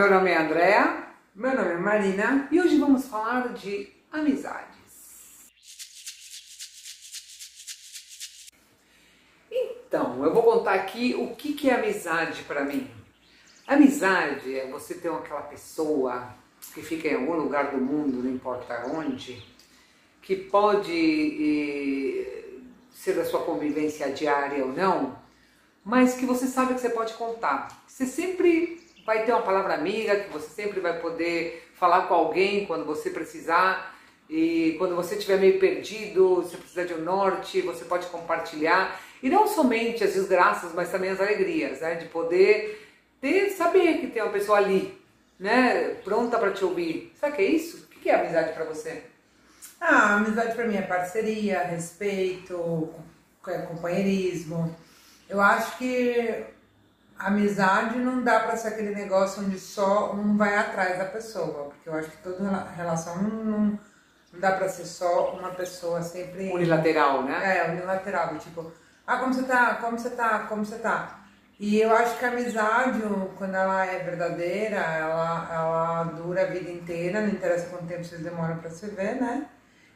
Meu nome é Andréa. Meu nome é Marina. E hoje vamos falar de amizades. Então, eu vou contar aqui o que, que é amizade para mim. Amizade é você ter aquela pessoa que fica em algum lugar do mundo, não importa onde, que pode eh, ser da sua convivência diária ou não, mas que você sabe que você pode contar. Você sempre vai ter uma palavra amiga, que você sempre vai poder falar com alguém quando você precisar. E quando você estiver meio perdido, você precisa de um norte, você pode compartilhar. E não somente as desgraças, mas também as alegrias, né? De poder ter, saber que tem uma pessoa ali, né? Pronta para te ouvir. Sabe o que é isso? O que é amizade para você? Ah, amizade para mim é parceria, respeito, é companheirismo. Eu acho que amizade não dá para ser aquele negócio onde só um vai atrás da pessoa, porque eu acho que toda relação não, não, dá para ser só uma pessoa sempre unilateral, né? É, unilateral, tipo, ah, como você tá? Como você tá? Como você tá? E eu acho que a amizade, quando ela é verdadeira, ela, ela dura a vida inteira, não interessa quanto tempo vocês demoram para se ver, né?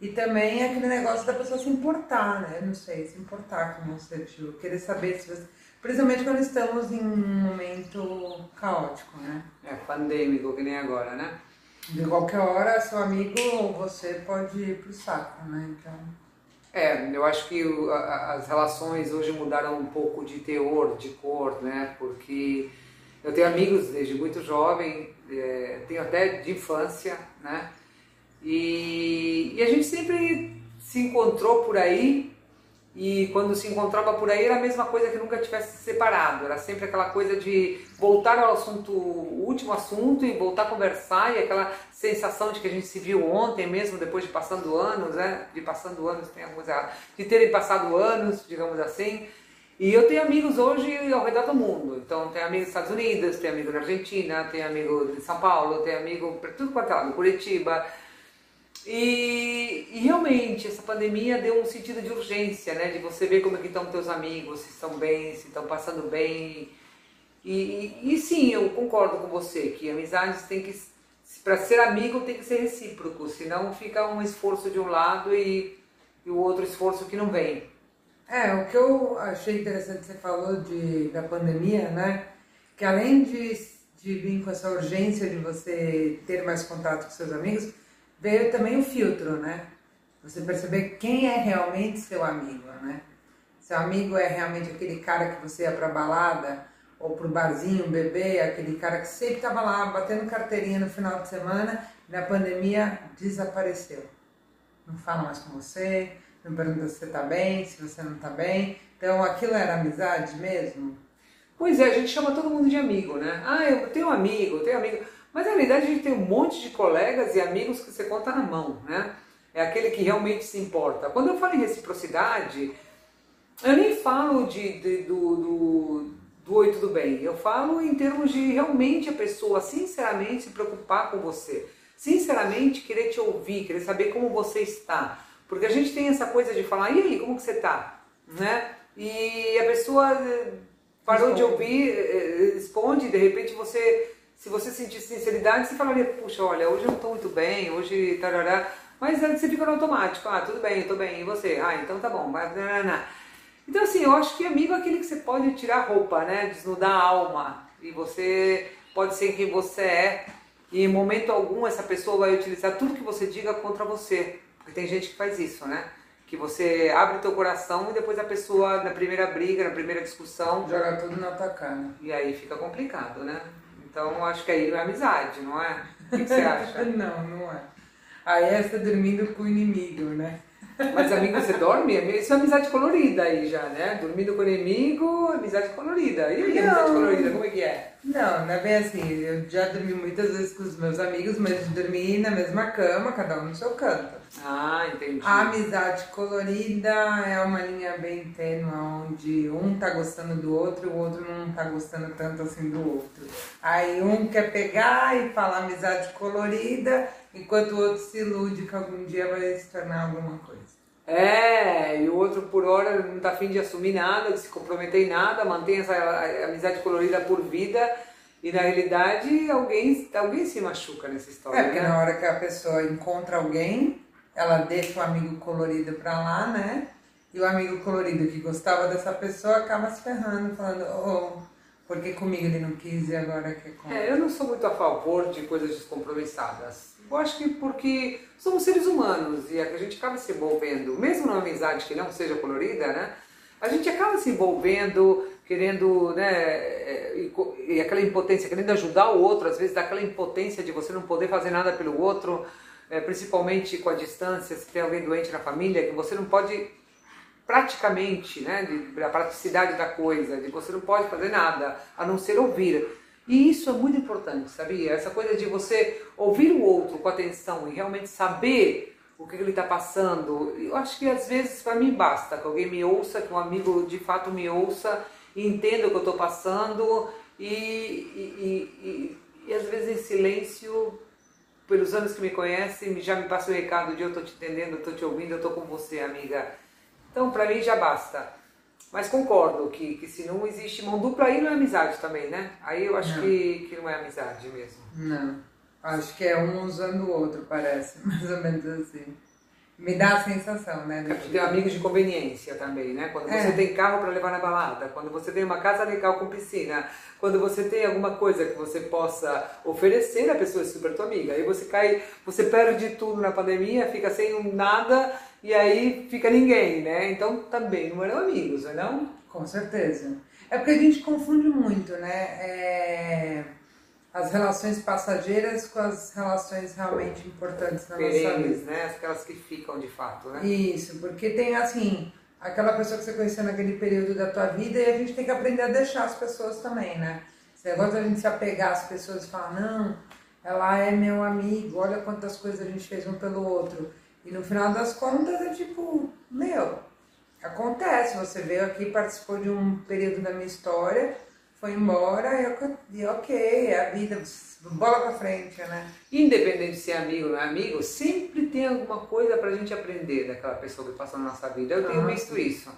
E também é aquele negócio da pessoa se importar, né? Não sei, se importar com você, tipo, querer saber se você Principalmente quando estamos em um momento caótico, né? É, pandêmico, que nem agora, né? De qualquer hora, seu amigo ou você pode ir pro saco, né? Então... É, eu acho que o, a, as relações hoje mudaram um pouco de teor, de cor, né? Porque eu tenho amigos desde muito jovem, é, tenho até de infância, né? E, e a gente sempre se encontrou por aí e quando se encontrava por aí era a mesma coisa que nunca tivesse se separado, era sempre aquela coisa de voltar ao assunto, o último assunto e voltar a conversar e aquela sensação de que a gente se viu ontem mesmo, depois de passando anos, né? De passando anos, tem coisa de terem passado anos, digamos assim. E eu tenho amigos hoje ao redor do mundo. Então, tenho amigos nos Estados Unidos, tenho amigo na Argentina, tenho amigo em São Paulo, tenho amigo por tudo quanto é lado, Curitiba. E, e, realmente essa pandemia deu um sentido de urgência, né? De você ver como é que estão teus amigos, se estão bem, se estão passando bem. E, e, e, sim, eu concordo com você que amizades tem que, para ser amigo tem que ser recíproco, senão fica um esforço de um lado e, e o outro esforço que não vem. É, o que eu achei interessante você falou de, da pandemia, né? Que além de, de vir com essa urgência de você ter mais contato com seus amigos, veio também o filtro, né? Você perceber quem é realmente seu amigo, né? Seu amigo é realmente aquele cara que você ia pra balada ou pro barzinho beber, aquele cara que sempre estava lá batendo carteirinha no final de semana na pandemia desapareceu. Não fala mais com você, não pergunta se você tá bem, se você não tá bem. Então aquilo era amizade mesmo? Pois é, a gente chama todo mundo de amigo, né? Ah, eu tenho um amigo, eu tenho um amigo. Mas na realidade a gente tem um monte de colegas e amigos que você conta na mão, né? É aquele que realmente se importa. Quando eu falo em reciprocidade, eu nem falo de, de do, do, do oi, tudo bem. Eu falo em termos de realmente a pessoa sinceramente se preocupar com você. Sinceramente querer te ouvir, querer saber como você está. Porque a gente tem essa coisa de falar, e aí, como que você está? Né? E a pessoa eh, parou de ouvir, eh, responde, de repente você se você sentir sinceridade, você falaria, puxa, olha, hoje eu não estou muito bem, hoje tarará. Mas você fica no automático, ah, tudo bem, eu tô bem, e você? Ah, então tá bom, vai. Então assim, eu acho que amigo é aquele que você pode tirar a roupa, né? Desnudar a alma. E você pode ser quem você é. E em momento algum essa pessoa vai utilizar tudo que você diga contra você. Porque tem gente que faz isso, né? Que você abre teu coração e depois a pessoa, na primeira briga, na primeira discussão. Joga tudo na tua cara. E aí fica complicado, né? Então acho que aí é amizade, não é? O que, você acha? não, não é. Aí é você dormindo com o inimigo, né? Mas amigo, você dorme? Isso é amizade colorida aí já, né? Dormindo com o inimigo, amizade colorida. E aí, não, amizade colorida, como é que é? Não, não é bem assim. Eu já dormi muitas vezes com os meus amigos, mas dormi na mesma cama, cada um no seu canto. Ah, entendi. A amizade colorida é uma linha bem tênue, onde um tá gostando do outro e o outro não tá gostando tanto assim do outro. Aí um quer pegar e falar amizade colorida, enquanto o outro se ilude que algum dia vai se tornar alguma coisa. É, e o outro por hora não tá afim de assumir nada, de se comprometer em nada, mantém essa amizade colorida por vida E na realidade alguém, alguém se machuca nessa história. É, porque né? na hora que a pessoa encontra alguém, ela deixa o amigo colorido pra lá, né? E o amigo colorido que gostava dessa pessoa acaba se ferrando, falando, oh, porque comigo ele não quis e agora quer com. É, eu não sou muito a favor de coisas descompromissadas. Eu acho que porque somos seres humanos e a gente acaba se envolvendo, mesmo numa amizade que não seja colorida, né? A gente acaba se envolvendo, querendo, né? é, E, e aquela impotência, querendo ajudar o outro, às vezes daquela impotência de você não poder fazer nada pelo outro, é, principalmente com a distância, se tem alguém doente na família, que você não pode praticamente, né, de, a praticidade da coisa, de você não pode fazer nada a não ser ouvir. E isso é muito importante, sabia? Essa coisa de você ouvir o outro com atenção e realmente saber o que ele está passando. Eu acho que às vezes para mim basta que alguém me ouça, que um amigo de fato me ouça e entenda o que eu estou passando e, e, e, e, às vezes em silêncio, pelos anos que me conhecem, já me passa o recado de eu estou te entendendo, eu estou te ouvindo, eu estou com você, amiga. Então, para mim já basta. Mas concordo que, que se não existe mão dupla, aí não é amizade também, né? Aí eu acho Não. que, que não é amizade mesmo. Não. Acho que é um usando o outro, parece. Mais ou menos assim. Me dá a sensação, né? É porque tem amigos de conveniência também, né? Quando É. você tem carro para levar na balada, quando você tem uma casa legal com piscina, quando você tem alguma coisa que você possa oferecer, a pessoa é super tua amiga. Aí você cai, você perde tudo na pandemia, fica sem nada e aí fica ninguém, né? Então também não eram amigos, não é não? Com certeza. É porque a gente confunde muito, né? É, As relações passageiras com as relações realmente importantes na nossa Perenes, vida. né? Aquelas que ficam de fato, né? Isso, porque tem assim, aquela pessoa que você conheceu naquele período da tua vida e a gente tem que aprender a deixar as pessoas também, né? Esse negócio da gente se apegar às pessoas e falar, não, ela é meu amigo, olha quantas coisas a gente fez um pelo outro. E no final das contas é tipo, meu, acontece, você veio aqui, participou de um período da minha história, foi embora e, e ok, é a vida, bola pra frente, né? Independente de ser amigo ou não é amigo, sempre tem alguma coisa pra gente aprender daquela pessoa que passou na nossa vida. Eu tenho Ah, visto isso.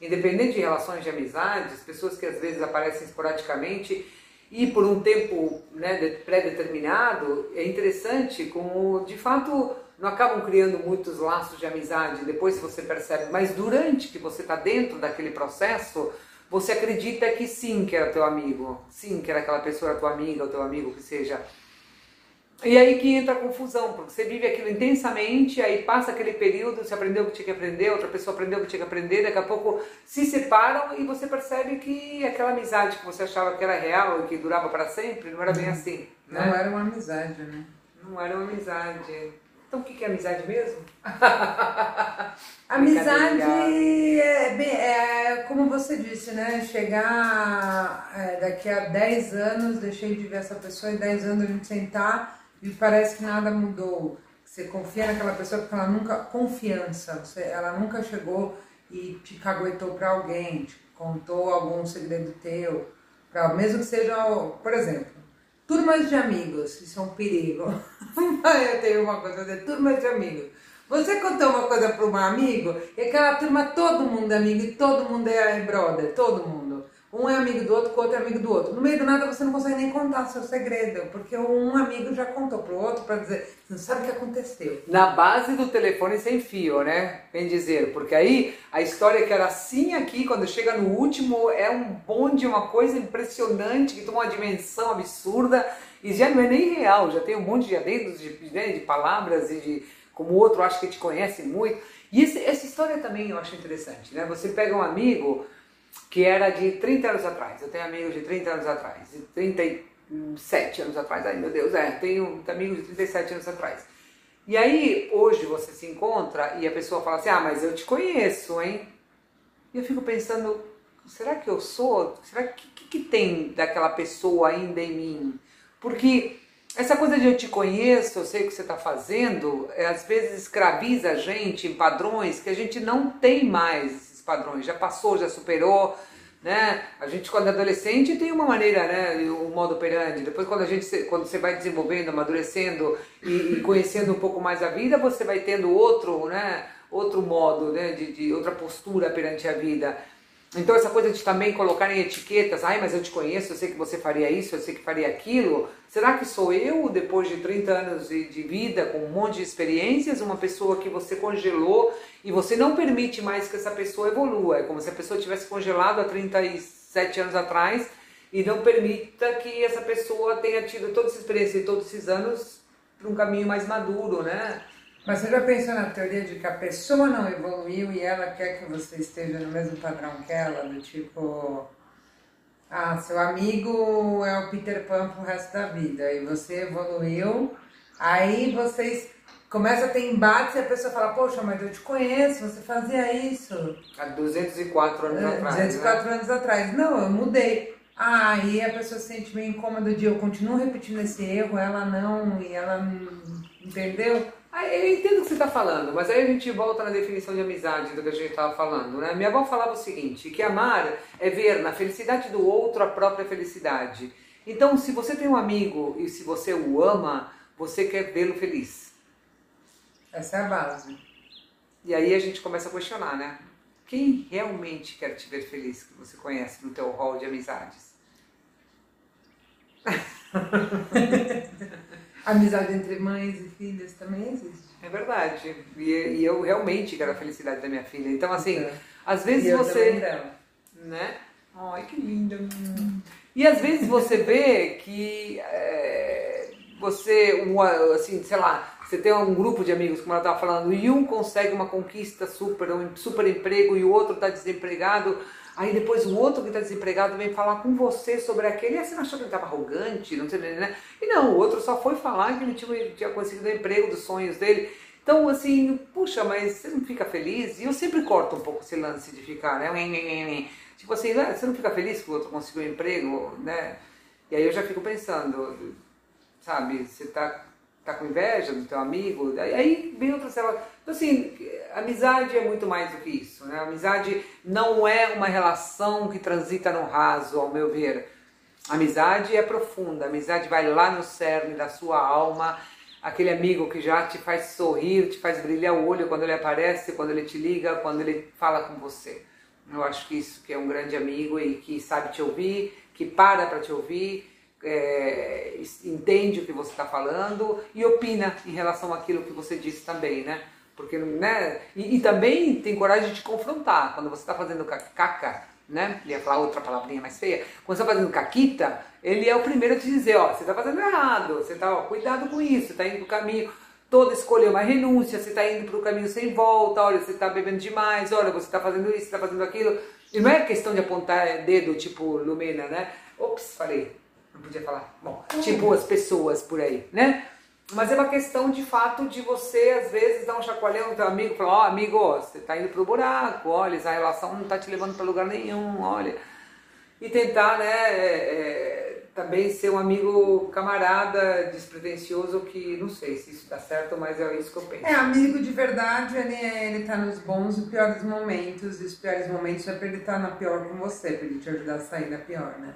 Independente de relações de amizades, pessoas que às vezes aparecem esporadicamente e por um tempo né, de- pré-determinado, é interessante como de fato não acabam criando muitos laços de amizade, depois você percebe, mas durante que você está dentro daquele processo, você acredita que sim, que era teu amigo, sim, que era aquela pessoa, era tua amiga, ou teu amigo, que seja. E aí que entra a confusão, porque você vive aquilo intensamente, aí passa aquele período, você aprendeu o que tinha que aprender, outra pessoa aprendeu o que tinha que aprender, daqui a pouco se separam e você percebe que aquela amizade que você achava que era real e que durava para sempre, não era bem assim. Não Né? era uma amizade, né? Não era uma amizade. Então o que que é amizade mesmo? Amizade é, bem- é como você disse, né? Chegar é, daqui a 10 anos, deixei de ver essa pessoa, e 10 anos a gente sentar e parece que nada mudou. Você confia naquela pessoa porque ela nunca. Confiança, você, ela nunca chegou e te caguetou pra alguém, te contou algum segredo teu, pra, mesmo que seja, por exemplo, turmas de amigos, isso é um perigo. Eu tenho uma coisa dizer, turmas de amigos. Você contou uma coisa para um amigo e aquela turma, todo mundo é amigo e todo mundo é brother, todo mundo. Um é amigo do outro, o outro é amigo do outro. No meio do nada você não consegue nem contar seu segredo, porque um amigo já contou pro outro para dizer, você não sabe o que aconteceu. Na base do telefone sem fio, né? Bem dizer, porque aí a história que era assim aqui, quando chega no último, é um bonde, uma coisa impressionante, que toma uma dimensão absurda e já não é nem real, já tem um monte de adendos de, né, de palavras e de como o outro acha que te conhece muito. E esse- essa história também eu acho interessante, né? Você pega um amigo que era de 30 anos atrás, eu tenho amigos de 30 anos atrás, de 37 anos atrás, ai meu Deus, é, tenho amigos de 37 anos atrás. E aí, hoje você se encontra e a pessoa fala assim: Ah, mas eu te conheço, hein? E eu fico pensando: será que eu sou? Será que que, que tem daquela pessoa ainda em mim? Porque essa coisa de eu te conheço, eu sei o que você está fazendo, é, às vezes escraviza a gente em padrões que a gente não tem mais padrões, já passou, já superou. Né? A gente quando é adolescente tem uma maneira, né, um modo operandi. Depois quando a gente quando você vai desenvolvendo, amadurecendo e, e conhecendo um pouco mais a vida, você vai tendo outro, né, outro modo, né, de, de outra postura perante a vida. Então essa coisa de também colocarem etiquetas, ai, mas eu te conheço, eu sei que você faria isso, eu sei que faria aquilo. Será que sou eu, depois de 30 anos de, de vida, com um monte de experiências, uma pessoa que você congelou e você não permite mais que essa pessoa evolua? É como se a pessoa tivesse congelado há 37 anos atrás e não permita que essa pessoa tenha tido toda essa experiência e todos esses anos para um caminho mais maduro, né? Mas você já pensou na teoria de que a pessoa não evoluiu e ela quer que você esteja no mesmo padrão que ela? Do tipo, ah, seu amigo é o Peter Pan pro resto da vida e você evoluiu, aí vocês começam a ter embates e a pessoa fala, poxa, mas eu te conheço, você fazia isso. Há 204 anos é, atrás. 204 né? anos atrás. Não, eu mudei. Ah, aí a pessoa se sente meio incômoda de eu continuo repetindo esse erro, ela não, e ela não, Eu entendo o que você está falando, mas aí a gente volta na definição de amizade do que a gente estava falando. Né? Minha avó falava o seguinte, que amar é ver na felicidade do outro a própria felicidade. Então, se você tem um amigo e se você o ama, você quer vê-lo feliz. Essa é a base. E aí a gente começa a questionar, né? Quem realmente quer te ver feliz que você conhece no teu hall de amizades? Amizade entre mães e filhas também existe. É verdade. E, e eu realmente quero a felicidade da minha filha. Então, assim, é. às vezes e você. Né? Ai, que linda. E às vezes você vê que é, você, assim, sei lá, você tem um grupo de amigos, como ela estava falando, e um consegue uma conquista super, um super emprego, e o outro está desempregado Aí depois o outro que está desempregado vem falar com você sobre aquele. E você não achou que ele estava arrogante? Não sei, né? E não, o outro só foi falar que ele tinha, tinha conseguido o emprego dos sonhos dele. Então, assim, puxa, mas você não fica feliz? E eu sempre corto um pouco esse lance de ficar, né? Tipo assim, né? você não fica feliz que o outro conseguiu um emprego, né? E aí eu já fico pensando, sabe, você está tá com inveja do teu amigo, aí vem outra célula. Então, assim, amizade é muito mais do que isso, né? Amizade não é uma relação que transita no raso, ao meu ver. Amizade é profunda, amizade vai lá no cerne da sua alma, aquele amigo que já te faz sorrir, te faz brilhar o olho quando ele aparece, quando ele te liga, quando ele fala com você. Eu acho que isso que é um grande amigo e que sabe te ouvir, que para para te ouvir, é, entende o que você está falando e opina em relação àquilo que você disse também, né? Porque, né? E, e também tem coragem de te confrontar. Quando você está fazendo caca, né? Ia falar outra palavrinha mais feia. Quando você está fazendo caquita, ele é o primeiro a te dizer, ó, você está fazendo errado, você está, cuidado com isso, está indo para o caminho toda escolher uma renúncia, você está indo para o caminho sem volta, olha, você está bebendo demais, olha, você está fazendo isso, está fazendo aquilo. E não é questão de apontar dedo, tipo Lumena, né? Ops, falei, não podia falar. Bom, tipo as pessoas por aí, né? Mas é uma questão de fato de você, às vezes, dar um chacoalhão no teu amigo e falar, ó, oh, amigo, você tá indo pro buraco, olha, essa relação não tá te levando para lugar nenhum, olha. E tentar, né, é, é, também ser um amigo camarada, despretensioso, que não sei se isso dá certo, mas é isso que eu penso. É, amigo de verdade, ele, é, ele tá nos bons e piores momentos, e os piores momentos é pra ele estar tá na pior com você, pra ele te ajudar a sair da pior, né?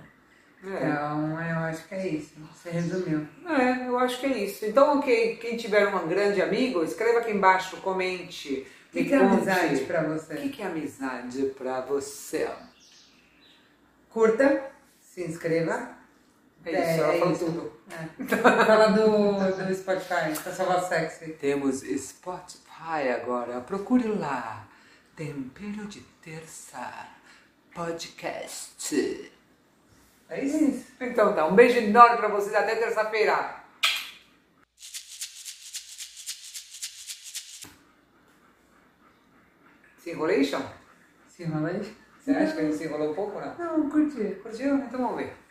É. Então, eu acho que é isso. Você resumiu. É, eu acho que é isso. Então, quem, quem tiver um grande amigo, escreva aqui embaixo, comente. O que, que é amizade pra você? O que, que é amizade pra você? Curta, se inscreva. É isso, ela é falou tudo. É. Fala do, do Spotify, da Salva Sexy. Temos Spotify agora. Procure lá. Tempero de Terça Podcast. É isso? Então tá, um beijo enorme pra vocês, até terça-feira. Se enrolation? Se enrolation? Você acha que a gente se enrolou um pouco, não? Não, curti. Curtiu? Então vamos ver.